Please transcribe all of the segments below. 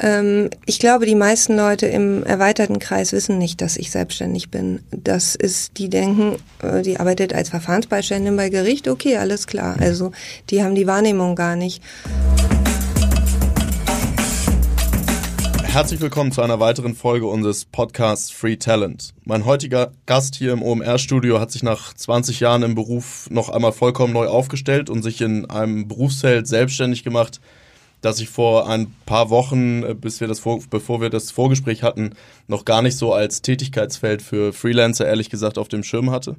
Ähm, ich glaube, die meisten Leute im erweiterten Kreis wissen nicht, dass ich selbstständig bin. Das ist, die denken, äh, die arbeitet als Verfahrensbeiständin bei Gericht, okay, alles klar. Also die haben die Wahrnehmung gar nicht. Herzlich willkommen zu einer weiteren Folge unseres Podcasts Free Talent. Mein heutiger Gast hier im OMR-Studio hat sich nach 20 Jahren im Beruf noch einmal vollkommen neu aufgestellt und sich in einem Berufsfeld selbstständig gemacht, das ich vor ein paar Wochen, äh, bis wir das vor, bevor wir das Vorgespräch hatten, noch gar nicht so als Tätigkeitsfeld für Freelancer ehrlich gesagt auf dem Schirm hatte.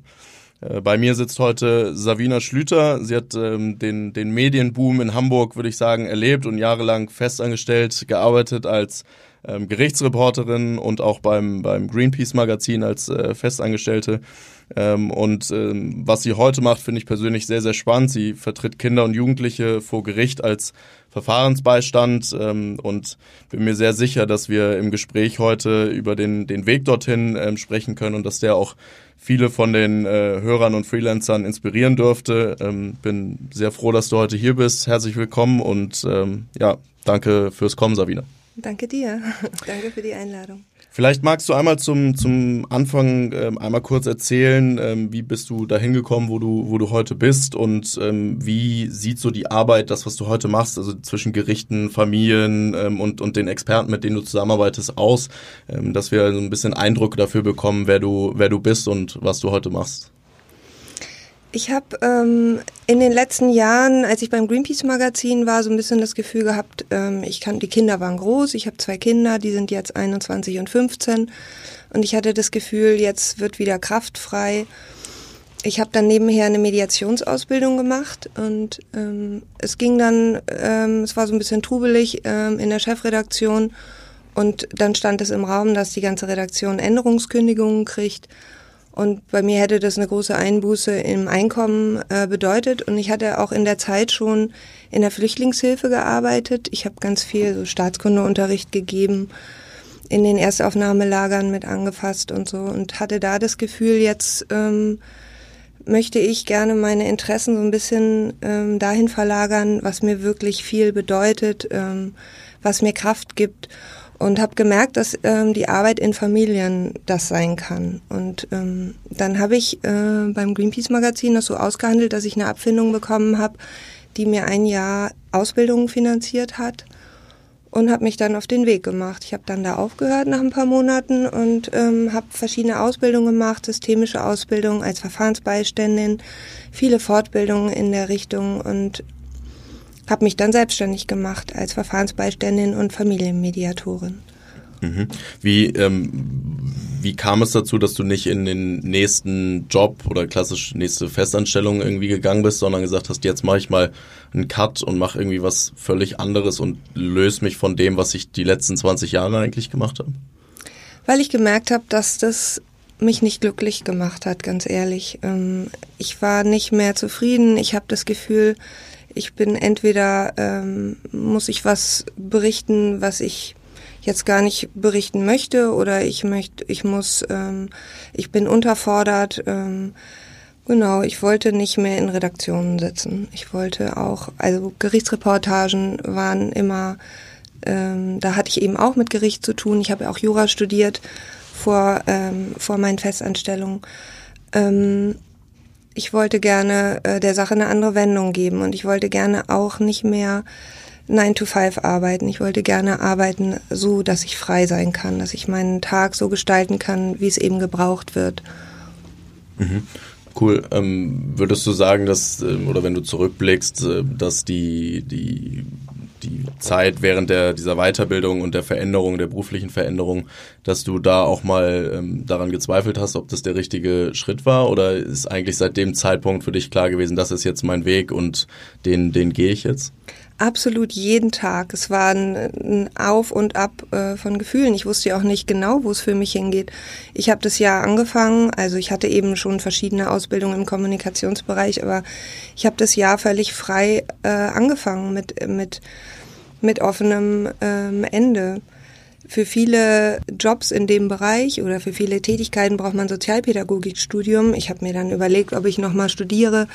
Äh, bei mir sitzt heute Savina Schlüter. Sie hat ähm, den, den Medienboom in Hamburg, würde ich sagen, erlebt und jahrelang festangestellt, gearbeitet als ähm, Gerichtsreporterin und auch beim, beim Greenpeace-Magazin als äh, Festangestellte. Ähm, und ähm, was sie heute macht, finde ich persönlich sehr, sehr spannend. Sie vertritt Kinder und Jugendliche vor Gericht als Verfahrensbeistand ähm, und bin mir sehr sicher, dass wir im Gespräch heute über den, den Weg dorthin ähm, sprechen können und dass der auch viele von den äh, Hörern und Freelancern inspirieren dürfte. Ähm, bin sehr froh, dass du heute hier bist. Herzlich willkommen und ähm, ja, danke fürs Kommen, Sabine. Danke dir. danke für die Einladung. Vielleicht magst du einmal zum, zum Anfang ähm, einmal kurz erzählen, ähm, wie bist du dahin gekommen, wo du, wo du heute bist und ähm, wie sieht so die Arbeit, das, was du heute machst, also zwischen Gerichten, Familien ähm, und, und den Experten, mit denen du zusammenarbeitest, aus, ähm, dass wir so ein bisschen Eindruck dafür bekommen, wer du, wer du bist und was du heute machst. Ich habe ähm, in den letzten Jahren, als ich beim Greenpeace Magazin war, so ein bisschen das Gefühl gehabt, ähm, ich kann, die Kinder waren groß, ich habe zwei Kinder, die sind jetzt 21 und 15 und ich hatte das Gefühl, jetzt wird wieder Kraft frei. Ich habe dann nebenher eine Mediationsausbildung gemacht und ähm, es ging dann, ähm, es war so ein bisschen trubelig ähm, in der Chefredaktion. Und dann stand es im Raum, dass die ganze Redaktion Änderungskündigungen kriegt und bei mir hätte das eine große Einbuße im Einkommen äh, bedeutet. Und ich hatte auch in der Zeit schon in der Flüchtlingshilfe gearbeitet. Ich habe ganz viel so Staatskundeunterricht gegeben, in den Erstaufnahmelagern mit angefasst und so und hatte da das Gefühl, jetzt ähm, möchte ich gerne meine Interessen so ein bisschen ähm, dahin verlagern, was mir wirklich viel bedeutet, ähm, was mir Kraft gibt und habe gemerkt, dass ähm, die Arbeit in Familien das sein kann. Und ähm, dann habe ich äh, beim Greenpeace Magazin das so ausgehandelt, dass ich eine Abfindung bekommen habe, die mir ein Jahr Ausbildung finanziert hat und habe mich dann auf den Weg gemacht. Ich habe dann da aufgehört nach ein paar Monaten und ähm, habe verschiedene Ausbildungen gemacht, systemische Ausbildung als Verfahrensbeiständin, viele Fortbildungen in der Richtung und habe mich dann selbstständig gemacht als Verfahrensbeiständin und Familienmediatorin. Mhm. Wie, ähm, wie kam es dazu, dass du nicht in den nächsten Job oder klassisch nächste Festanstellung irgendwie gegangen bist, sondern gesagt hast, jetzt mache ich mal einen Cut und mache irgendwie was völlig anderes und löse mich von dem, was ich die letzten 20 Jahre eigentlich gemacht habe? Weil ich gemerkt habe, dass das mich nicht glücklich gemacht hat, ganz ehrlich. Ähm, ich war nicht mehr zufrieden. Ich habe das Gefühl, ich bin entweder, ähm, muss ich was berichten, was ich jetzt gar nicht berichten möchte oder ich möchte, ich muss, ähm, ich bin unterfordert. Ähm, genau, ich wollte nicht mehr in Redaktionen sitzen. Ich wollte auch, also Gerichtsreportagen waren immer, ähm, da hatte ich eben auch mit Gericht zu tun. Ich habe auch Jura studiert vor, ähm, vor meinen Festanstellungen. Ähm, ich wollte gerne äh, der Sache eine andere Wendung geben und ich wollte gerne auch nicht mehr 9 to 5 arbeiten. Ich wollte gerne arbeiten so, dass ich frei sein kann, dass ich meinen Tag so gestalten kann, wie es eben gebraucht wird. Mhm. Cool. Ähm, würdest du sagen, dass, ähm, oder wenn du zurückblickst, äh, dass die, die die Zeit während der, dieser Weiterbildung und der Veränderung, der beruflichen Veränderung, dass du da auch mal ähm, daran gezweifelt hast, ob das der richtige Schritt war oder ist eigentlich seit dem Zeitpunkt für dich klar gewesen, das ist jetzt mein Weg und den, den gehe ich jetzt? Absolut jeden Tag. Es war ein, ein Auf und Ab äh, von Gefühlen. Ich wusste ja auch nicht genau, wo es für mich hingeht. Ich habe das Jahr angefangen, also ich hatte eben schon verschiedene Ausbildungen im Kommunikationsbereich, aber ich habe das Jahr völlig frei äh, angefangen mit, mit, mit offenem ähm, Ende. Für viele Jobs in dem Bereich oder für viele Tätigkeiten braucht man Sozialpädagogikstudium. Ich habe mir dann überlegt, ob ich nochmal studiere.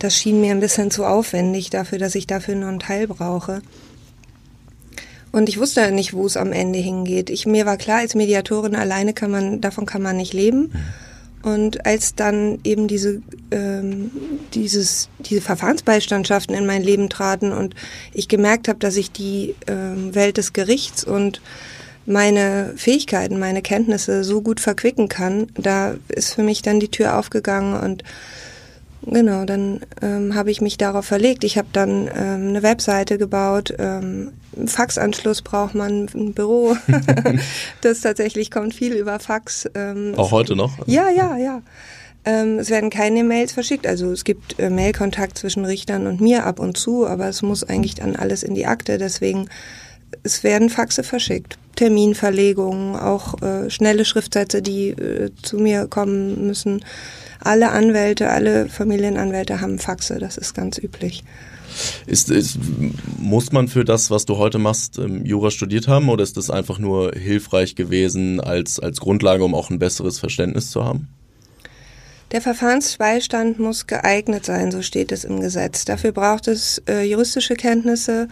Das schien mir ein bisschen zu aufwendig dafür, dass ich dafür nur einen Teil brauche. Und ich wusste nicht, wo es am Ende hingeht. Ich, mir war klar, als Mediatorin alleine kann man, davon kann man nicht leben. Und als dann eben diese, ähm, dieses, diese Verfahrensbeistandschaften in mein Leben traten und ich gemerkt habe, dass ich die ähm, Welt des Gerichts und meine Fähigkeiten, meine Kenntnisse so gut verquicken kann, da ist für mich dann die Tür aufgegangen und genau, dann ähm, habe ich mich darauf verlegt. Ich habe dann ähm, eine Webseite gebaut, ähm, Faxanschluss braucht man, ein Büro. das tatsächlich kommt viel über Fax. Ähm, Auch heute noch? Ja, ja, ja. Ähm, es werden keine Mails verschickt. Also es gibt äh, Mailkontakt zwischen Richtern und mir ab und zu, aber es muss eigentlich dann alles in die Akte. Deswegen, es werden Faxe verschickt. Terminverlegungen, auch äh, schnelle Schriftsätze, die äh, zu mir kommen müssen. Alle Anwälte, alle Familienanwälte haben Faxe, das ist ganz üblich. Ist, ist, muss man für das, was du heute machst, Jura studiert haben oder ist das einfach nur hilfreich gewesen als, als Grundlage, um auch ein besseres Verständnis zu haben? Der Verfahrensbeistand muss geeignet sein, so steht es im Gesetz. Dafür braucht es äh, juristische Kenntnisse,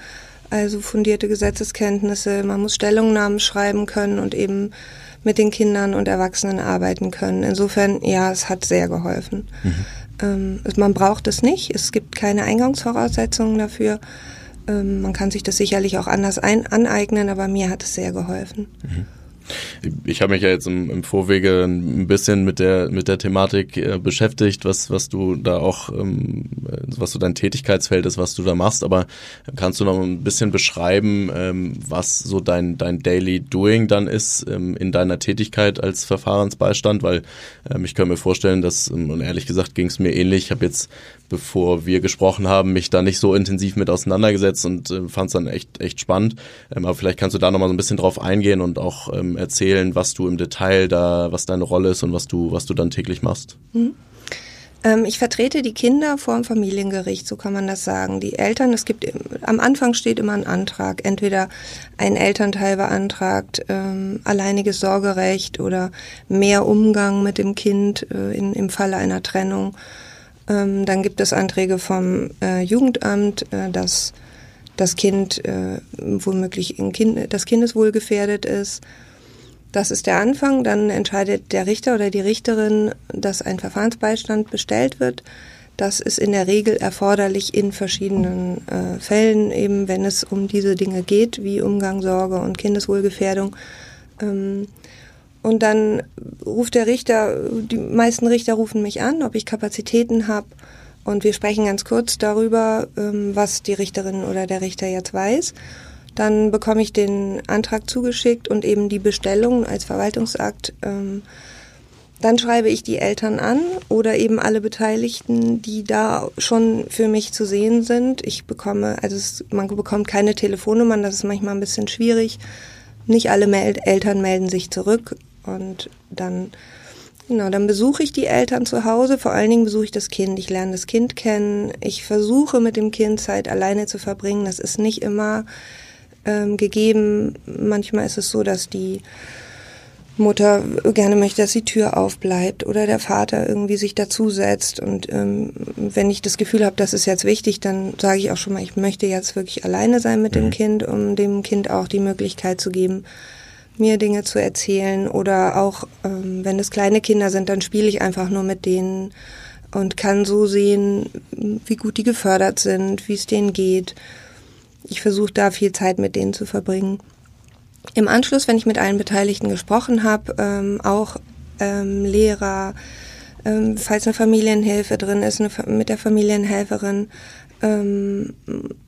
also fundierte Gesetzeskenntnisse. Man muss Stellungnahmen schreiben können und eben mit den Kindern und Erwachsenen arbeiten können. Insofern, ja, es hat sehr geholfen. Mhm. Ähm, man braucht es nicht. Es gibt keine Eingangsvoraussetzungen dafür. Ähm, man kann sich das sicherlich auch anders ein aneignen, aber mir hat es sehr geholfen. Mhm. Ich habe mich ja jetzt im, im, Vorwege ein bisschen mit der mit der Thematik äh, beschäftigt, was was du da auch ähm, was so dein Tätigkeitsfeld ist, was du da machst. Aber kannst du noch ein bisschen beschreiben, ähm, was so dein dein Daily Doing dann ist ähm, in deiner Tätigkeit als Verfahrensbeistand? Weil ähm, ich kann mir vorstellen, dass ähm, und ehrlich gesagt ging es mir ähnlich. Ich habe jetzt bevor wir gesprochen haben, mich da nicht so intensiv mit auseinandergesetzt und äh, fand es dann echt, echt spannend. Ähm, aber vielleicht kannst du da nochmal so ein bisschen drauf eingehen und auch ähm, erzählen, was du im Detail da, was deine Rolle ist und was du, was du dann täglich machst. Mhm. Ich vertrete die Kinder vor dem Familiengericht, so kann man das sagen. Die Eltern, es gibt, am Anfang steht immer ein Antrag. Entweder ein Elternteil beantragt ähm, alleiniges Sorgerecht oder mehr Umgang mit dem Kind äh, in, im Falle einer Trennung ähm, dann gibt es Anträge vom äh, Jugendamt, äh, dass das Kind äh, womöglich in kind, das Kindeswohl gefährdet ist. Das ist der Anfang. Dann entscheidet der Richter oder die Richterin, dass ein Verfahrensbeistand bestellt wird. Das ist in der Regel erforderlich in verschiedenen äh, Fällen, eben wenn es um diese Dinge geht, wie Umgang, Sorge und Kindeswohlgefährdung. Ähm, und dann ruft der Richter, die meisten Richter rufen mich an, ob ich Kapazitäten habe. Und wir sprechen ganz kurz darüber, ähm, was die Richterin oder der Richter jetzt weiß. Dann bekomme ich den Antrag zugeschickt und eben die Bestellung als Verwaltungsakt. Ähm, dann schreibe ich die Eltern an oder eben alle Beteiligten, die da schon für mich zu sehen sind. Ich bekomme, also es, man bekommt keine Telefonnummern, das ist manchmal ein bisschen schwierig. Nicht alle Mel Eltern melden sich zurück. Und dann, genau, dann besuche ich die Eltern zu Hause. Vor allen Dingen besuche ich das Kind. Ich lerne das Kind kennen. Ich versuche mit dem Kind Zeit alleine zu verbringen. Das ist nicht immer ähm, gegeben. Manchmal ist es so, dass die Mutter gerne möchte, dass die Tür aufbleibt oder der Vater irgendwie sich dazusetzt. Und ähm, wenn ich das Gefühl habe, das ist jetzt wichtig, dann sage ich auch schon mal, ich möchte jetzt wirklich alleine sein mit mhm. dem Kind, um dem Kind auch die Möglichkeit zu geben, mir Dinge zu erzählen oder auch, ähm, wenn es kleine Kinder sind, dann spiele ich einfach nur mit denen und kann so sehen, wie gut die gefördert sind, wie es denen geht. Ich versuche da viel Zeit mit denen zu verbringen. Im Anschluss, wenn ich mit allen Beteiligten gesprochen habe, ähm, auch ähm, Lehrer, ähm, falls eine Familienhilfe drin ist, eine, mit der Familienhelferin, ähm,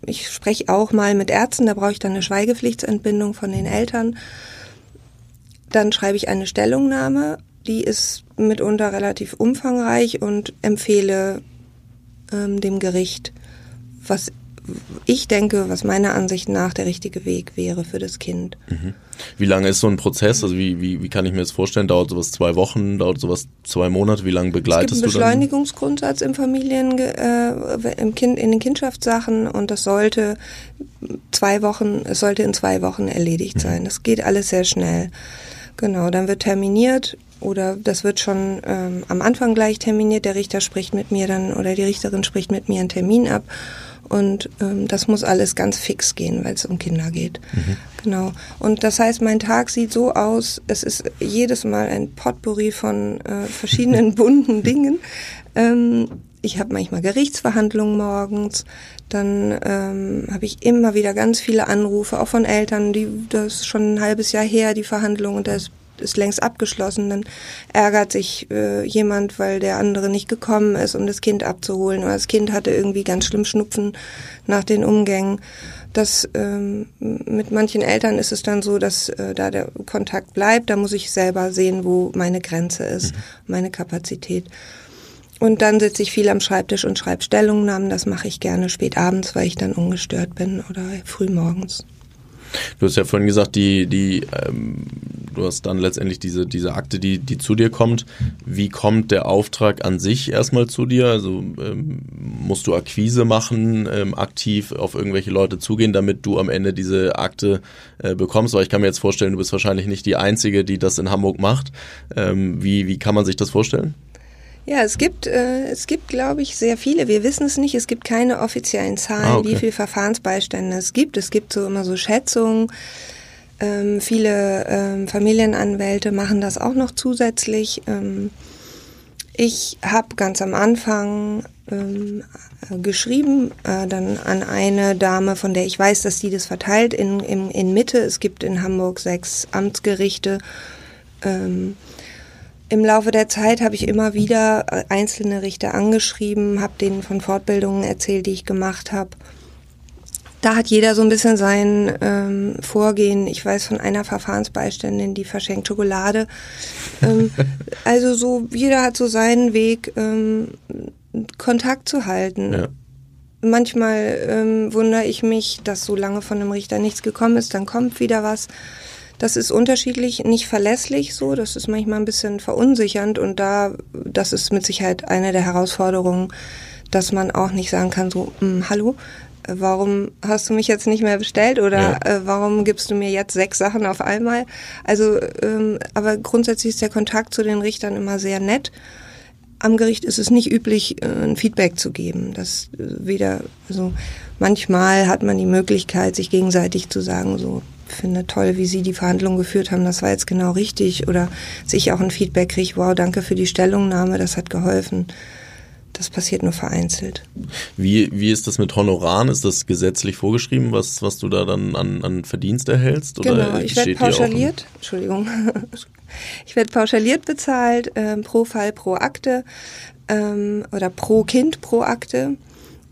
ich spreche auch mal mit Ärzten, da brauche ich dann eine Schweigepflichtsentbindung von den Eltern. Dann schreibe ich eine Stellungnahme, die ist mitunter relativ umfangreich und empfehle ähm, dem Gericht, was ich denke, was meiner Ansicht nach der richtige Weg wäre für das Kind. Mhm. Wie lange ist so ein Prozess? Also wie, wie, wie kann ich mir das vorstellen? Dauert sowas zwei Wochen, dauert sowas zwei Monate? Wie lange begleitest du Es gibt einen Beschleunigungsgrundsatz im Familien, äh, im kind, in den Kindschaftssachen und das sollte zwei Wochen, es sollte in zwei Wochen erledigt mhm. sein. Das geht alles sehr schnell. Genau, dann wird terminiert oder das wird schon ähm, am Anfang gleich terminiert. Der Richter spricht mit mir dann oder die Richterin spricht mit mir einen Termin ab Und ähm, das muss alles ganz fix gehen, weil es um Kinder geht. Mhm. Genau. Und das heißt, mein Tag sieht so aus, es ist jedes Mal ein Potpourri von äh, verschiedenen bunten Dingen. Ähm, ich habe manchmal Gerichtsverhandlungen morgens, dann ähm, habe ich immer wieder ganz viele Anrufe, auch von Eltern, die das ist schon ein halbes Jahr her, die Verhandlung, und das ist längst abgeschlossen. Dann ärgert sich äh, jemand, weil der andere nicht gekommen ist, um das Kind abzuholen. Oder das Kind hatte irgendwie ganz schlimm Schnupfen nach den Umgängen. Das ähm, mit manchen Eltern ist es dann so, dass äh, da der Kontakt bleibt. Da muss ich selber sehen, wo meine Grenze ist, mhm. meine Kapazität. Und dann sitze ich viel am Schreibtisch und schreibe Stellungnahmen. Das mache ich gerne spät abends, weil ich dann ungestört bin oder früh morgens. Du hast ja vorhin gesagt, die, die, ähm, du hast dann letztendlich diese, diese Akte, die, die zu dir kommt. Wie kommt der Auftrag an sich erstmal zu dir? Also ähm, musst du Akquise machen, ähm, aktiv auf irgendwelche Leute zugehen, damit du am Ende diese Akte äh, bekommst? Weil ich kann mir jetzt vorstellen, du bist wahrscheinlich nicht die Einzige, die das in Hamburg macht. Ähm, wie, wie kann man sich das vorstellen? Ja, es gibt, äh, es gibt, glaube ich, sehr viele. Wir wissen es nicht. Es gibt keine offiziellen Zahlen, ah, okay. wie viele Verfahrensbeistände es gibt. Es gibt so immer so Schätzungen. Ähm, viele ähm, Familienanwälte machen das auch noch zusätzlich. Ähm, ich habe ganz am Anfang ähm, geschrieben, äh, dann an eine Dame, von der ich weiß, dass die das verteilt in, in, in Mitte. Es gibt in Hamburg sechs Amtsgerichte. Ähm, im Laufe der Zeit habe ich immer wieder äh, einzelne Richter angeschrieben, habe denen von Fortbildungen erzählt, die ich gemacht habe. Da hat jeder so ein bisschen sein ähm, Vorgehen. Ich weiß von einer Verfahrensbeiständin, die verschenkt Schokolade. Ähm, also so, jeder hat so seinen Weg, ähm, Kontakt zu halten. Ja. Manchmal ähm, wundere ich mich, dass so lange von einem Richter nichts gekommen ist, dann kommt wieder was. Das ist unterschiedlich, nicht verlässlich so. Das ist manchmal ein bisschen verunsichernd und da, das ist mit Sicherheit eine der Herausforderungen, dass man auch nicht sagen kann, so, hm, hallo, warum hast du mich jetzt nicht mehr bestellt oder ja. äh, warum gibst du mir jetzt sechs Sachen auf einmal? Also, ähm, aber grundsätzlich ist der Kontakt zu den Richtern immer sehr nett. Am Gericht ist es nicht üblich, äh, ein Feedback zu geben. Das äh, weder, also manchmal hat man die Möglichkeit, sich gegenseitig zu sagen, so, finde toll, wie Sie die Verhandlungen geführt haben, das war jetzt genau richtig. Oder sich auch ein Feedback kriege, wow, danke für die Stellungnahme, das hat geholfen. Das passiert nur vereinzelt. Wie, wie ist das mit Honoraren? Ist das gesetzlich vorgeschrieben, was, was du da dann an, an Verdienst erhältst? Oder genau, ich werde pauschaliert, Entschuldigung, ich werde pauschaliert bezahlt, äh, pro Fall, pro Akte ähm, oder pro Kind, pro Akte.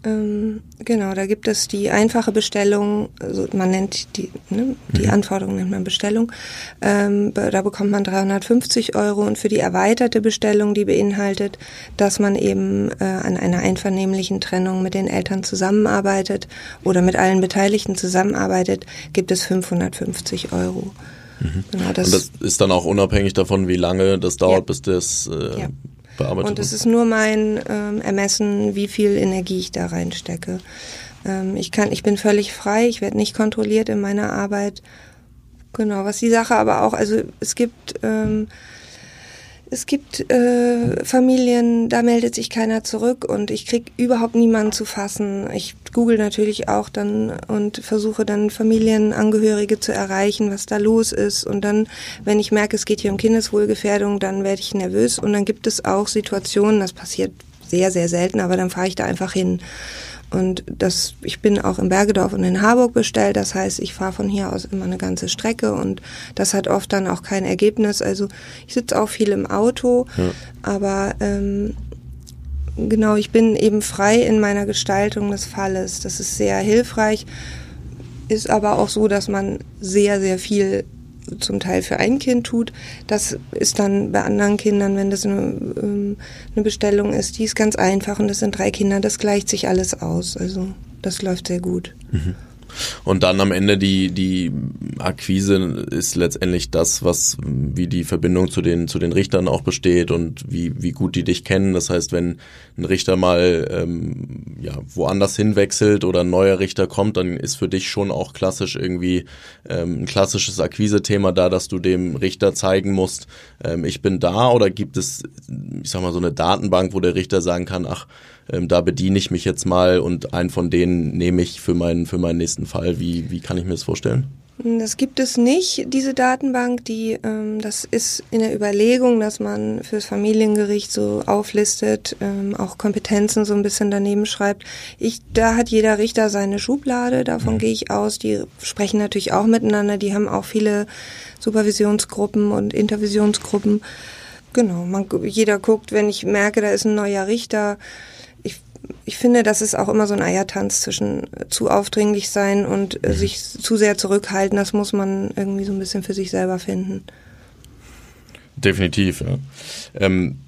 Ähm, genau, da gibt es die einfache Bestellung, also man nennt die, ne, die mhm. Anforderung nennt man Bestellung. Ähm, da bekommt man 350 Euro und für die erweiterte Bestellung, die beinhaltet, dass man eben äh, an einer einvernehmlichen Trennung mit den Eltern zusammenarbeitet oder mit allen Beteiligten zusammenarbeitet, gibt es 550 Euro. Mhm. Genau, das und das ist dann auch unabhängig davon, wie lange das dauert, ja. bis das äh, ja bearbeitet Und es ist nur mein ähm, Ermessen, wie viel Energie ich da reinstecke. Ähm, ich kann, ich bin völlig frei, ich werde nicht kontrolliert in meiner Arbeit. Genau, was die Sache aber auch, also es gibt ähm, es gibt äh, Familien, da meldet sich keiner zurück und ich krieg überhaupt niemanden zu fassen. Ich google natürlich auch dann und versuche dann Familienangehörige zu erreichen, was da los ist. Und dann, wenn ich merke, es geht hier um Kindeswohlgefährdung, dann werde ich nervös. Und dann gibt es auch Situationen, das passiert sehr, sehr selten, aber dann fahre ich da einfach hin. Und das, ich bin auch in Bergedorf und in Harburg bestellt. Das heißt, ich fahre von hier aus immer eine ganze Strecke und das hat oft dann auch kein Ergebnis. Also ich sitze auch viel im Auto, ja. aber ähm, genau, ich bin eben frei in meiner Gestaltung des Falles. Das ist sehr hilfreich. Ist aber auch so, dass man sehr, sehr viel zum Teil für ein Kind tut. Das ist dann bei anderen Kindern, wenn das eine, ähm, eine Bestellung ist, die ist ganz einfach und das sind drei Kinder, das gleicht sich alles aus. Also das läuft sehr gut. Mhm. Und dann am Ende die, die Akquise ist letztendlich das, was, wie die Verbindung zu den, zu den Richtern auch besteht und wie, wie gut die dich kennen. Das heißt, wenn ein Richter mal ähm, ja, woanders hinwechselt oder ein neuer Richter kommt, dann ist für dich schon auch klassisch irgendwie ähm, ein klassisches Akquise-Thema da, dass du dem Richter zeigen musst, ähm, ich bin da oder gibt es, ich sag mal, so eine Datenbank, wo der Richter sagen kann, ach, ähm, da bediene ich mich jetzt mal und einen von denen nehme ich für meinen, für meinen nächsten Fall. Wie, wie kann ich mir das vorstellen? Das gibt es nicht, diese Datenbank. Die, ähm, das ist in der Überlegung, dass man fürs Familiengericht so auflistet, ähm, auch Kompetenzen so ein bisschen daneben schreibt. Ich, da hat jeder Richter seine Schublade, davon mhm. gehe ich aus. Die sprechen natürlich auch miteinander, die haben auch viele Supervisionsgruppen und Intervisionsgruppen. Genau, man, jeder guckt, wenn ich merke, da ist ein neuer Richter, ich finde, das ist auch immer so ein Eiertanz zwischen zu aufdringlich sein und äh, mhm. sich zu sehr zurückhalten. Das muss man irgendwie so ein bisschen für sich selber finden. Definitiv, ja. Ähm,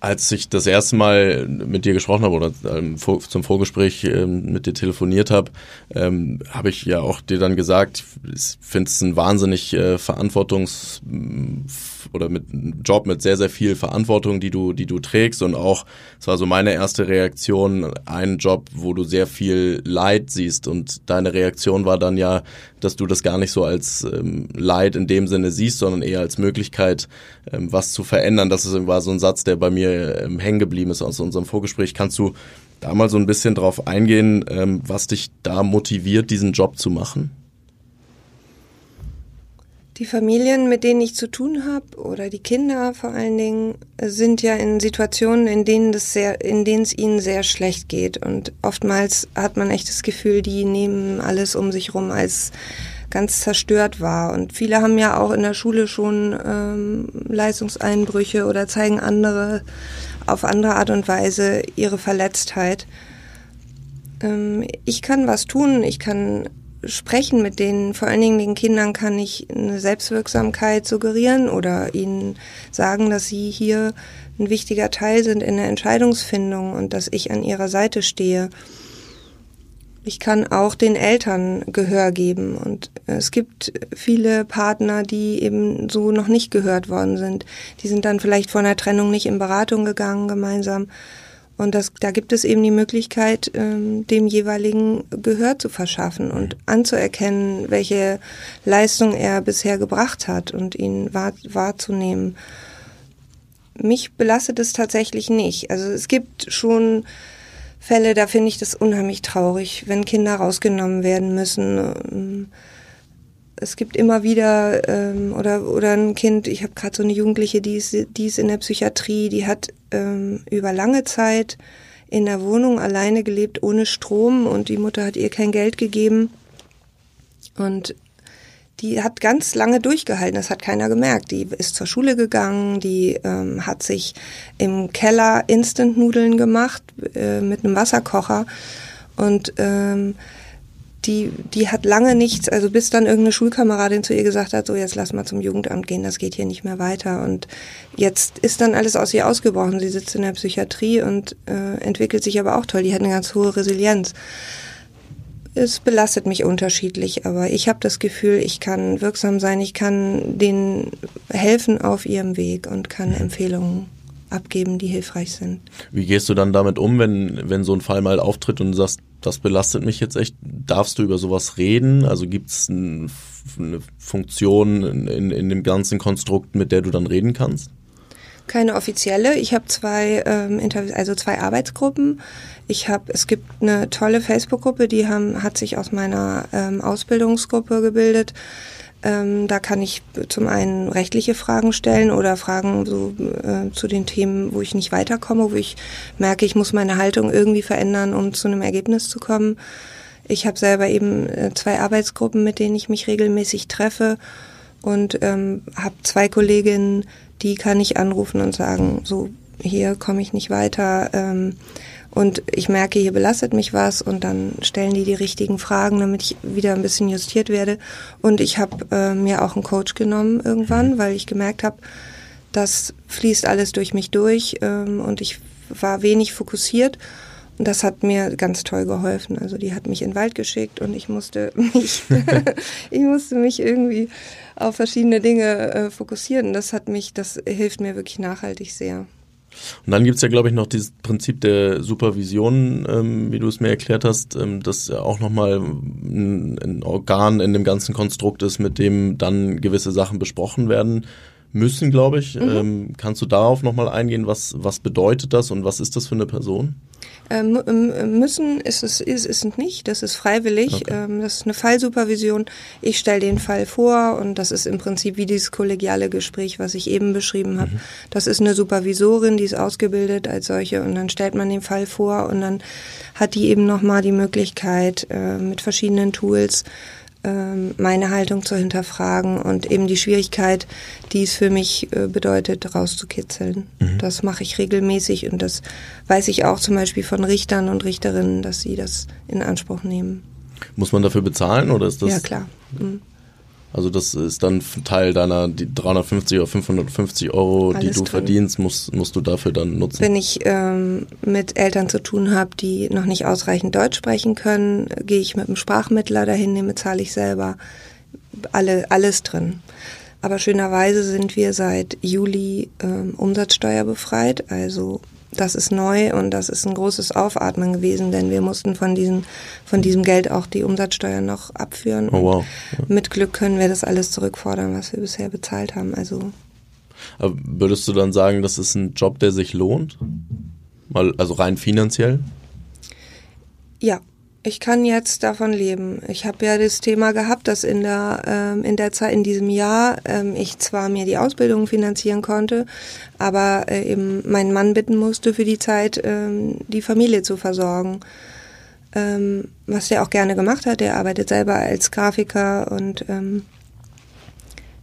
als ich das erste Mal mit dir gesprochen habe oder ähm, vor, zum Vorgespräch ähm, mit dir telefoniert habe, ähm, habe ich ja auch dir dann gesagt, ich finde es ein wahnsinnig äh, verantwortungs- oder mit einem Job mit sehr, sehr viel Verantwortung, die du, die du trägst und auch, es war so meine erste Reaktion, ein Job, wo du sehr viel Leid siehst und deine Reaktion war dann ja, dass du das gar nicht so als ähm, Leid in dem Sinne siehst, sondern eher als Möglichkeit, ähm, was zu verändern. Das ist, war so ein Satz, der bei mir ähm, hängen geblieben ist aus unserem Vorgespräch. Kannst du da mal so ein bisschen drauf eingehen, ähm, was dich da motiviert, diesen Job zu machen? Die Familien, mit denen ich zu tun habe, oder die Kinder vor allen Dingen, sind ja in Situationen, in denen, das sehr, in denen es ihnen sehr schlecht geht. Und oftmals hat man echt das Gefühl, die nehmen alles um sich rum als ganz zerstört war. Und viele haben ja auch in der Schule schon ähm, Leistungseinbrüche oder zeigen andere auf andere Art und Weise ihre Verletztheit. Ähm, ich kann was tun, ich kann sprechen mit denen, vor allen Dingen den Kindern kann ich eine Selbstwirksamkeit suggerieren oder ihnen sagen, dass sie hier ein wichtiger Teil sind in der Entscheidungsfindung und dass ich an ihrer Seite stehe. Ich kann auch den Eltern Gehör geben und es gibt viele Partner, die eben so noch nicht gehört worden sind. Die sind dann vielleicht vor einer Trennung nicht in Beratung gegangen gemeinsam und das, da gibt es eben die Möglichkeit, ähm, dem jeweiligen Gehör zu verschaffen und anzuerkennen, welche Leistung er bisher gebracht hat und ihn wahr, wahrzunehmen. Mich belastet es tatsächlich nicht. Also es gibt schon Fälle, da finde ich das unheimlich traurig, wenn Kinder rausgenommen werden müssen. Es gibt immer wieder ähm, oder oder ein Kind, ich habe gerade so eine Jugendliche, die ist, die ist in der Psychiatrie, die hat ähm, über lange Zeit in der Wohnung alleine gelebt ohne Strom und die Mutter hat ihr kein Geld gegeben und die hat ganz lange durchgehalten, das hat keiner gemerkt. Die ist zur Schule gegangen, die ähm, hat sich im Keller Instant-Nudeln gemacht äh, mit einem Wasserkocher und ähm, die, die hat lange nichts, also bis dann irgendeine Schulkameradin zu ihr gesagt hat, so jetzt lass mal zum Jugendamt gehen, das geht hier nicht mehr weiter. Und jetzt ist dann alles aus ihr ausgebrochen. Sie sitzt in der Psychiatrie und äh, entwickelt sich aber auch toll. Die hat eine ganz hohe Resilienz. Es belastet mich unterschiedlich, aber ich habe das Gefühl, ich kann wirksam sein, ich kann denen helfen auf ihrem Weg und kann Empfehlungen abgeben, die hilfreich sind. Wie gehst du dann damit um, wenn, wenn so ein Fall mal auftritt und du sagst, das belastet mich jetzt echt? Darfst du über sowas reden? Also gibt es ein, eine Funktion in, in dem ganzen Konstrukt, mit der du dann reden kannst? Keine offizielle. Ich habe zwei ähm, Interviews, also zwei Arbeitsgruppen. Ich habe, es gibt eine tolle Facebook-Gruppe, die haben, hat sich aus meiner ähm, Ausbildungsgruppe gebildet. Ähm, da kann ich zum einen rechtliche Fragen stellen oder Fragen so, äh, zu den Themen, wo ich nicht weiterkomme, wo ich merke, ich muss meine Haltung irgendwie verändern, um zu einem Ergebnis zu kommen. Ich habe selber eben äh, zwei Arbeitsgruppen, mit denen ich mich regelmäßig treffe und ähm, habe zwei Kolleginnen, die kann ich anrufen und sagen, so hier komme ich nicht weiter. Ähm, und ich merke, hier belastet mich was und dann stellen die die richtigen Fragen, damit ich wieder ein bisschen justiert werde. Und ich habe äh, mir auch einen Coach genommen irgendwann, weil ich gemerkt habe, das fließt alles durch mich durch ähm, und ich war wenig fokussiert. Und das hat mir ganz toll geholfen. Also die hat mich in den Wald geschickt und ich musste mich, ich musste mich irgendwie auf verschiedene Dinge äh, fokussieren. Das hat mich, das hilft mir wirklich nachhaltig sehr. Und dann gibt's ja, glaube ich, noch dieses Prinzip der Supervision, ähm, wie du es mir erklärt hast, ähm, das ja auch nochmal ein, ein Organ in dem ganzen Konstrukt ist, mit dem dann gewisse Sachen besprochen werden müssen, glaube ich. Mhm. Ähm, kannst du darauf nochmal eingehen? Was, was bedeutet das und was ist das für eine Person? Ähm, ähm, müssen ist es, ist es nicht, das ist freiwillig, okay. ähm, das ist eine Fallsupervision. Ich stelle den Fall vor und das ist im Prinzip wie dieses kollegiale Gespräch, was ich eben beschrieben habe. Mhm. Das ist eine Supervisorin, die ist ausgebildet als solche und dann stellt man den Fall vor und dann hat die eben nochmal die Möglichkeit äh, mit verschiedenen Tools meine Haltung zu hinterfragen und eben die Schwierigkeit, die es für mich äh, bedeutet, rauszukitzeln. Mhm. Das mache ich regelmäßig und das weiß ich auch zum Beispiel von Richtern und Richterinnen, dass sie das in Anspruch nehmen. Muss man dafür bezahlen oder ist das? Ja, klar. Mhm. Also das ist dann Teil deiner die 350 oder 550 Euro, Alles die du drin. verdienst, musst, musst du dafür dann nutzen. Wenn ich ähm, mit Eltern zu tun habe, die noch nicht ausreichend Deutsch sprechen können, gehe ich mit einem Sprachmittler dahin, den bezahle ich selber. Alle, alles drin. Aber schönerweise sind wir seit Juli ähm, umsatzsteuerbefreit, also das ist neu und das ist ein großes Aufatmen gewesen, denn wir mussten von diesem, von diesem Geld auch die Umsatzsteuer noch abführen. Oh, wow. Ja. Mit Glück können wir das alles zurückfordern, was wir bisher bezahlt haben. Also Aber würdest du dann sagen, das ist ein Job, der sich lohnt? Mal, also rein finanziell? Ja, ich kann jetzt davon leben. Ich habe ja das Thema gehabt, dass in der ähm, in der Zeit in diesem Jahr ähm, ich zwar mir die Ausbildung finanzieren konnte, aber äh, eben meinen Mann bitten musste für die Zeit ähm, die Familie zu versorgen. Ähm, was der auch gerne gemacht hat. Der arbeitet selber als Grafiker und ähm,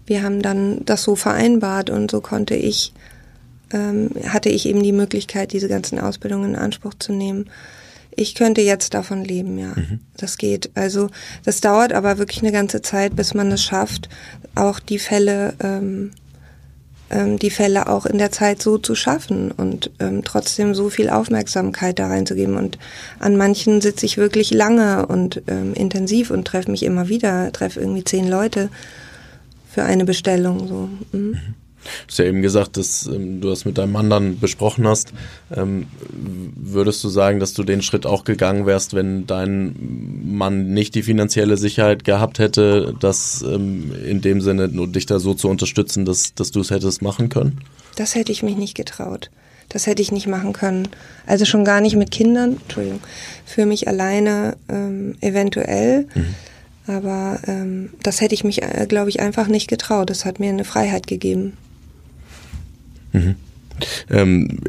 wir haben dann das so vereinbart und so konnte ich ähm, hatte ich eben die Möglichkeit, diese ganzen Ausbildungen in Anspruch zu nehmen. Ich könnte jetzt davon leben, ja. Mhm. Das geht. Also das dauert aber wirklich eine ganze Zeit, bis man es schafft, auch die Fälle, ähm, ähm, die Fälle auch in der Zeit so zu schaffen und ähm, trotzdem so viel Aufmerksamkeit da reinzugeben. Und an manchen sitze ich wirklich lange und ähm, intensiv und treffe mich immer wieder, treffe irgendwie zehn Leute für eine Bestellung. So. Mhm. Mhm. Du hast ja eben gesagt, dass ähm, du das mit deinem Mann dann besprochen hast. Ähm, würdest du sagen, dass du den Schritt auch gegangen wärst, wenn dein Mann nicht die finanzielle Sicherheit gehabt hätte, das ähm, in dem Sinne nur dich da so zu unterstützen, dass, dass du es hättest machen können? Das hätte ich mich nicht getraut. Das hätte ich nicht machen können. Also schon gar nicht mit Kindern, Entschuldigung, für mich alleine ähm, eventuell. Mhm. Aber ähm, das hätte ich mich, äh, glaube ich, einfach nicht getraut. Das hat mir eine Freiheit gegeben. Mhm. Ähm,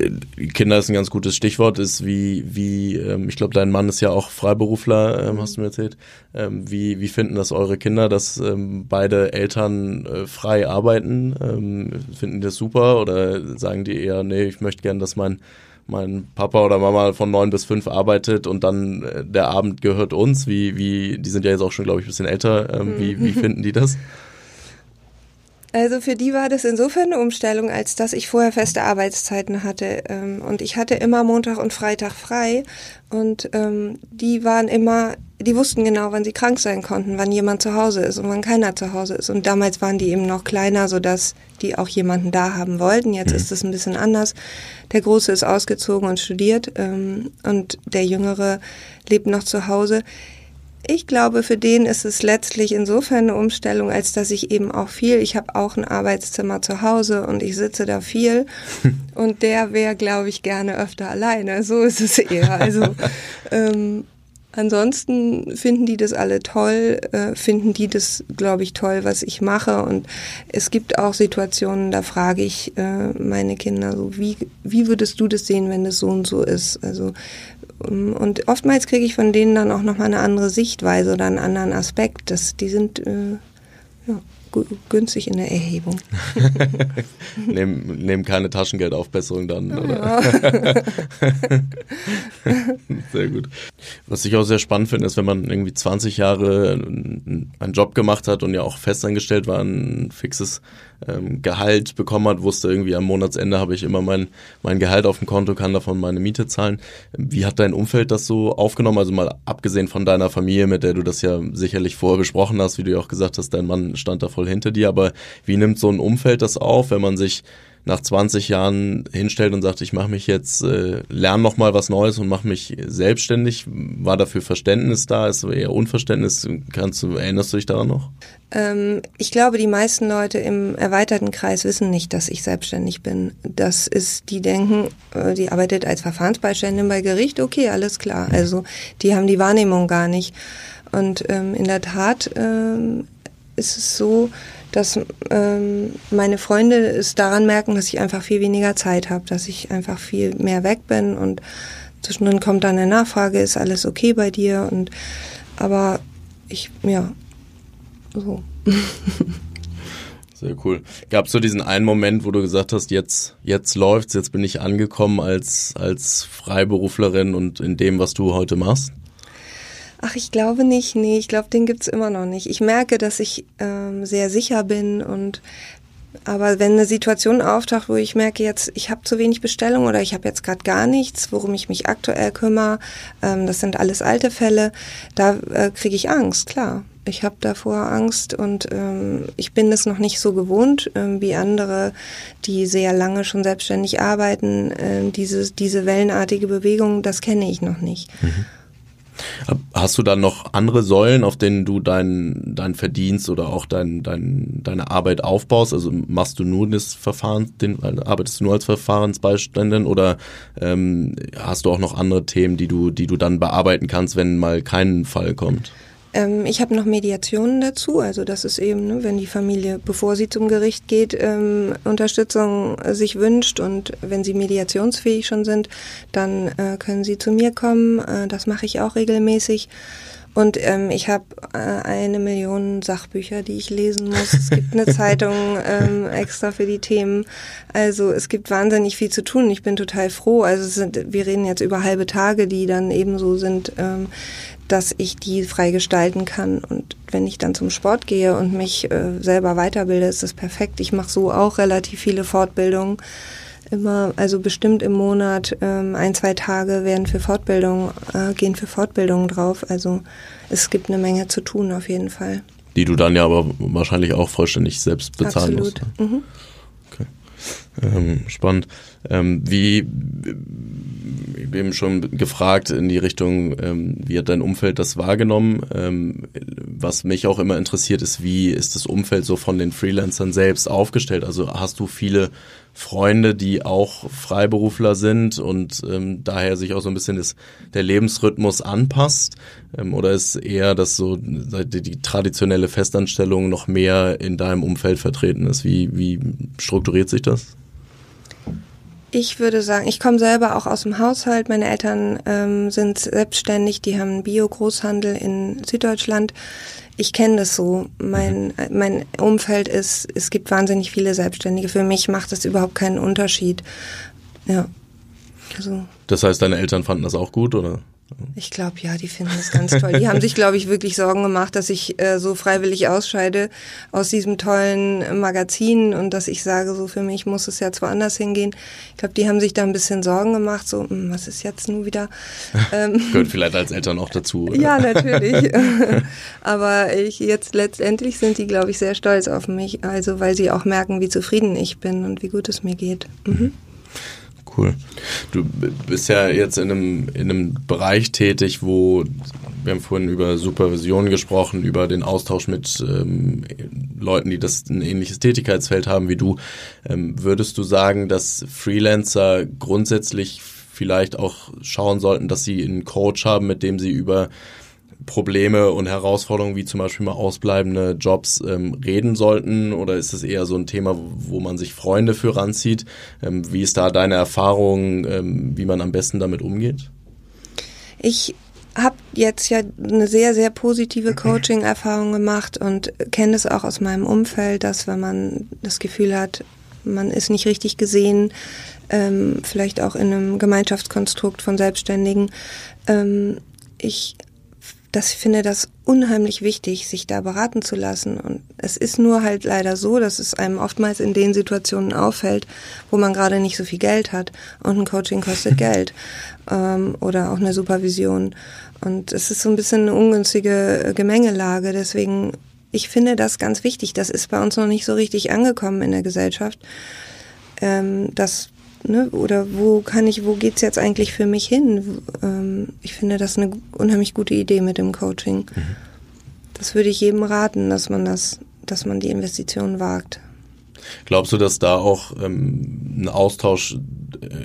Kinder ist ein ganz gutes Stichwort, ist wie, wie ähm, ich glaube, dein Mann ist ja auch Freiberufler, ähm, hast du mir erzählt. Ähm, wie, wie finden das eure Kinder, dass ähm, beide Eltern äh, frei arbeiten? Ähm, finden die das super oder sagen die eher, nee, ich möchte gern, dass mein, mein Papa oder Mama von neun bis fünf arbeitet und dann äh, der Abend gehört uns? Wie, wie, die sind ja jetzt auch schon, glaube ich, ein bisschen älter. wie, wie finden die das? Also für die war das insofern eine Umstellung, als dass ich vorher feste Arbeitszeiten hatte. Ähm, und ich hatte immer Montag und Freitag frei. Und ähm, die waren immer, die wussten genau, wann sie krank sein konnten, wann jemand zu Hause ist und wann keiner zu Hause ist. Und damals waren die eben noch kleiner, sodass die auch jemanden da haben wollten. Jetzt mhm. ist es ein bisschen anders. Der Große ist ausgezogen und studiert ähm, und der Jüngere lebt noch zu Hause. Ich glaube, für den ist es letztlich insofern eine Umstellung, als dass ich eben auch viel, ich habe auch ein Arbeitszimmer zu Hause und ich sitze da viel und der wäre, glaube ich, gerne öfter alleine. So ist es eher. Also ähm, ansonsten finden die das alle toll, äh, finden die das, glaube ich, toll, was ich mache. Und es gibt auch Situationen, da frage ich äh, meine Kinder so, wie, wie würdest du das sehen, wenn das so und so ist? Also ähm, und oftmals kriege ich von denen dann auch nochmal eine andere Sichtweise oder einen anderen Aspekt. Das, die sind äh, ja, günstig in der Erhebung. nehmen, nehmen keine Taschengeldaufbesserung dann, oder? sehr gut. Was ich auch sehr spannend finde, ist, wenn man irgendwie 20 Jahre einen Job gemacht hat und ja auch festangestellt war, ein fixes ähm, Gehalt bekommen hat, wusste irgendwie am Monatsende habe ich immer mein, mein Gehalt auf dem Konto, kann davon meine Miete zahlen. Wie hat dein Umfeld das so aufgenommen? Also mal abgesehen von deiner Familie, mit der du das ja sicherlich vorher besprochen hast, wie du ja auch gesagt hast, dein Mann stand da voll hinter dir, aber wie nimmt so ein Umfeld das auf, wenn man sich nach 20 Jahren hinstellt und sagt, ich mache mich jetzt, äh, lerne noch mal was Neues und mache mich selbstständig? War dafür Verständnis da? Ist eher Unverständnis? Kannst du, erinnerst du dich daran noch? Ähm, ich glaube, die meisten Leute im erweiterten Kreis wissen nicht, dass ich selbstständig bin. Das ist, die denken, äh, die arbeitet als Verfahrensbeiständin bei Gericht, okay, alles klar. Also die haben die Wahrnehmung gar nicht. Und ähm, in der Tat ähm, ist es so, dass ähm, meine Freunde es daran merken, dass ich einfach viel weniger Zeit habe, dass ich einfach viel mehr weg bin und zwischendrin kommt dann eine Nachfrage, ist alles okay bei dir? Und aber ich, ja, so. Sehr cool. Gab es so diesen einen Moment, wo du gesagt hast, jetzt, jetzt läuft's, jetzt bin ich angekommen als, als Freiberuflerin und in dem, was du heute machst? Ach, ich glaube nicht. Nee, ich glaube, den gibt's immer noch nicht. Ich merke, dass ich ähm, sehr sicher bin und aber wenn eine Situation auftaucht, wo ich merke, jetzt ich habe zu wenig Bestellung oder ich habe jetzt gerade gar nichts, worum ich mich aktuell kümmere, ähm, das sind alles alte Fälle, da äh, kriege ich Angst, klar. Ich habe davor Angst und ähm, ich bin es noch nicht so gewohnt ähm, wie andere, die sehr lange schon selbstständig arbeiten. Ähm, diese, diese wellenartige Bewegung, das kenne ich noch nicht. Mhm. Hast du dann noch andere Säulen, auf denen du dein, dein Verdienst oder auch dein, dein, deine Arbeit aufbaust? Also machst du nur das Verfahren, den, arbeitest du nur als Verfahrensbeiständin oder ähm, hast du auch noch andere Themen, die du, die du dann bearbeiten kannst, wenn mal kein Fall kommt? Ähm, ich habe noch Mediationen dazu. Also das ist eben, ne, wenn die Familie, bevor sie zum Gericht geht, ähm, Unterstützung sich wünscht und wenn sie mediationsfähig schon sind, dann äh, können sie zu mir kommen. Äh, das mache ich auch regelmäßig. Und ähm, ich habe äh, eine Million Sachbücher, die ich lesen muss. Es gibt eine Zeitung ähm, extra für die Themen. Also es gibt wahnsinnig viel zu tun. Ich bin total froh. Also sind, wir reden jetzt über halbe Tage, die dann ebenso sind, ähm, dass ich die frei gestalten kann. Und wenn ich dann zum Sport gehe und mich äh, selber weiterbilde, ist das perfekt. Ich mache so auch relativ viele Fortbildungen. Immer, also bestimmt im Monat ähm, ein, zwei Tage werden für Fortbildung, äh, gehen für Fortbildungen drauf. Also es gibt eine Menge zu tun auf jeden Fall. Die du dann ja aber wahrscheinlich auch vollständig selbst bezahlen Absolut. musst. Ne? Mhm. Okay. Ähm, spannend. Ähm, wie, eben schon gefragt in die Richtung, ähm, wie hat dein Umfeld das wahrgenommen? Ähm, was mich auch immer interessiert ist, wie ist das Umfeld so von den Freelancern selbst aufgestellt? Also hast du viele Freunde, die auch Freiberufler sind und ähm, daher sich auch so ein bisschen das, der Lebensrhythmus anpasst? Ähm, oder ist eher, dass so die, die traditionelle Festanstellung noch mehr in deinem Umfeld vertreten ist? Wie, wie strukturiert sich das? Ich würde sagen, ich komme selber auch aus dem Haushalt. Meine Eltern ähm, sind selbstständig, die haben einen Bio-Großhandel in Süddeutschland. Ich kenne das so. Mein, mein Umfeld ist, es gibt wahnsinnig viele Selbstständige. Für mich macht das überhaupt keinen Unterschied. Ja. Also. Das heißt, deine Eltern fanden das auch gut, oder? Ich glaube, ja, die finden das ganz toll. Die haben sich, glaube ich, wirklich Sorgen gemacht, dass ich äh, so freiwillig ausscheide aus diesem tollen Magazin und dass ich sage, so für mich muss es jetzt woanders hingehen. Ich glaube, die haben sich da ein bisschen Sorgen gemacht, so, hm, was ist jetzt nun wieder? Ähm, Gehört vielleicht als Eltern auch dazu. Oder? Ja, natürlich. Aber ich jetzt letztendlich sind die, glaube ich, sehr stolz auf mich, also weil sie auch merken, wie zufrieden ich bin und wie gut es mir geht. Mhm. Cool. Du bist ja jetzt in einem, in einem Bereich tätig, wo wir haben vorhin über Supervision gesprochen, über den Austausch mit ähm, Leuten, die das ein ähnliches Tätigkeitsfeld haben wie du. Ähm, würdest du sagen, dass Freelancer grundsätzlich vielleicht auch schauen sollten, dass sie einen Coach haben, mit dem sie über Probleme und Herausforderungen wie zum Beispiel mal ausbleibende Jobs ähm, reden sollten? Oder ist es eher so ein Thema, wo man sich Freunde für ranzieht? Ähm, wie ist da deine Erfahrung, ähm, wie man am besten damit umgeht? Ich habe jetzt ja eine sehr, sehr positive Coaching-Erfahrung gemacht und kenne es auch aus meinem Umfeld, dass wenn man das Gefühl hat, man ist nicht richtig gesehen, ähm, vielleicht auch in einem Gemeinschaftskonstrukt von Selbstständigen. Ähm, ich das ich finde das unheimlich wichtig, sich da beraten zu lassen. Und es ist nur halt leider so, dass es einem oftmals in den Situationen auffällt, wo man gerade nicht so viel Geld hat. Und ein Coaching kostet Geld. Ähm, oder auch eine Supervision. Und es ist so ein bisschen eine ungünstige Gemengelage. Deswegen, ich finde das ganz wichtig. Das ist bei uns noch nicht so richtig angekommen in der Gesellschaft. ähm, das Ne, oder wo kann ich, wo geht's jetzt eigentlich für mich hin? Ähm, ich finde das eine unheimlich gute Idee mit dem Coaching. Mhm. Das würde ich jedem raten, dass man das, dass man die Investition wagt. Glaubst du, dass da auch ähm, ein Austausch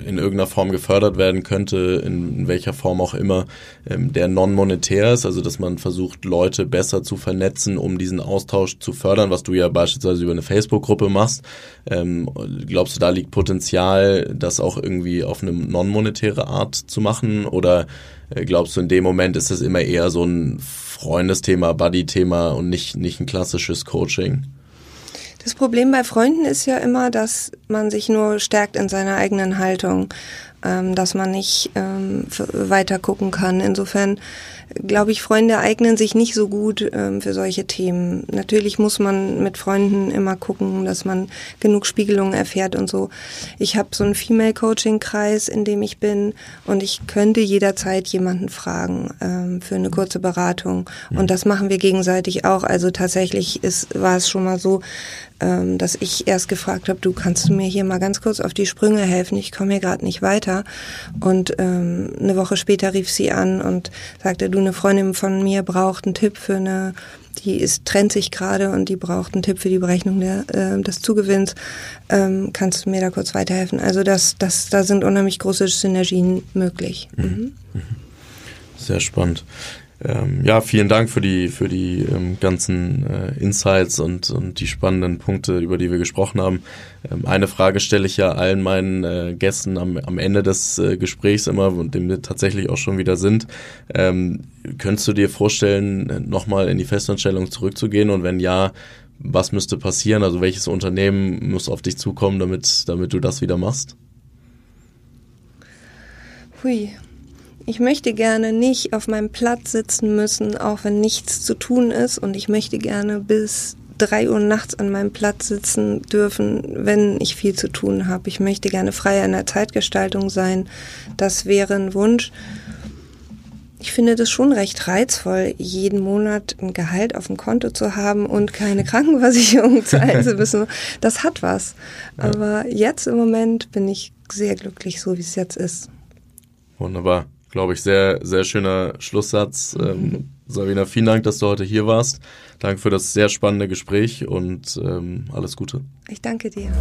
in irgendeiner Form gefördert werden könnte, in welcher Form auch immer, ähm, der non-monetär ist, also dass man versucht, Leute besser zu vernetzen, um diesen Austausch zu fördern, was du ja beispielsweise über eine Facebook-Gruppe machst. Ähm, glaubst du, da liegt Potenzial, das auch irgendwie auf eine non-monetäre Art zu machen? Oder äh, glaubst du, in dem Moment ist es immer eher so ein Freundesthema, Buddy-Thema und nicht, nicht ein klassisches Coaching? Das Problem bei Freunden ist ja immer, dass man sich nur stärkt in seiner eigenen Haltung, ähm, dass man nicht ähm, weiter gucken kann. Insofern glaube ich, Freunde eignen sich nicht so gut ähm, für solche Themen. Natürlich muss man mit Freunden immer gucken, dass man genug Spiegelungen erfährt und so. Ich habe so einen Female-Coaching-Kreis, in dem ich bin und ich könnte jederzeit jemanden fragen ähm, für eine kurze Beratung. Mhm. Und das machen wir gegenseitig auch. Also tatsächlich ist, war es schon mal so, ähm, dass ich erst gefragt habe, du kannst du mir hier mal ganz kurz auf die Sprünge helfen, ich komme hier gerade nicht weiter. Und ähm, eine Woche später rief sie an und sagte, du, eine Freundin von mir braucht einen Tipp für eine, die ist, trennt sich gerade und die braucht einen Tipp für die Berechnung der, äh, des Zugewinns. Ähm, kannst du mir da kurz weiterhelfen? Also das, das, da sind unheimlich große Synergien möglich. Mhm. Mhm. mhm. Sehr spannend. Ähm, ja, vielen Dank für die für die ähm, ganzen äh, Insights und und die spannenden Punkte, über die wir gesprochen haben. Ähm, eine Frage stelle ich ja allen meinen äh, Gästen am, am Ende des äh, Gesprächs immer, und dem wir tatsächlich auch schon wieder sind. Ähm, könntest du dir vorstellen, nochmal in die Festanstellung zurückzugehen und wenn ja, was müsste passieren? Also welches Unternehmen muss auf dich zukommen, damit damit du das wieder machst? Hui, ich möchte gerne nicht auf meinem Platz sitzen müssen, auch wenn nichts zu tun ist. Und ich möchte gerne bis drei Uhr nachts an meinem Platz sitzen dürfen, wenn ich viel zu tun habe. Ich möchte gerne freier in der Zeitgestaltung sein. Das wäre ein Wunsch. Ich finde das schon recht reizvoll, jeden Monat ein Gehalt auf dem Konto zu haben und keine Krankenversicherung zahlen zu müssen. Das hat was. Aber jetzt im Moment bin ich sehr glücklich, so wie es jetzt ist. Wunderbar glaube ich, sehr, sehr schöner Schlusssatz. Ähm, Sabina, vielen Dank, dass du heute hier warst. Danke für das sehr spannende Gespräch und ähm, alles Gute. Ich danke dir.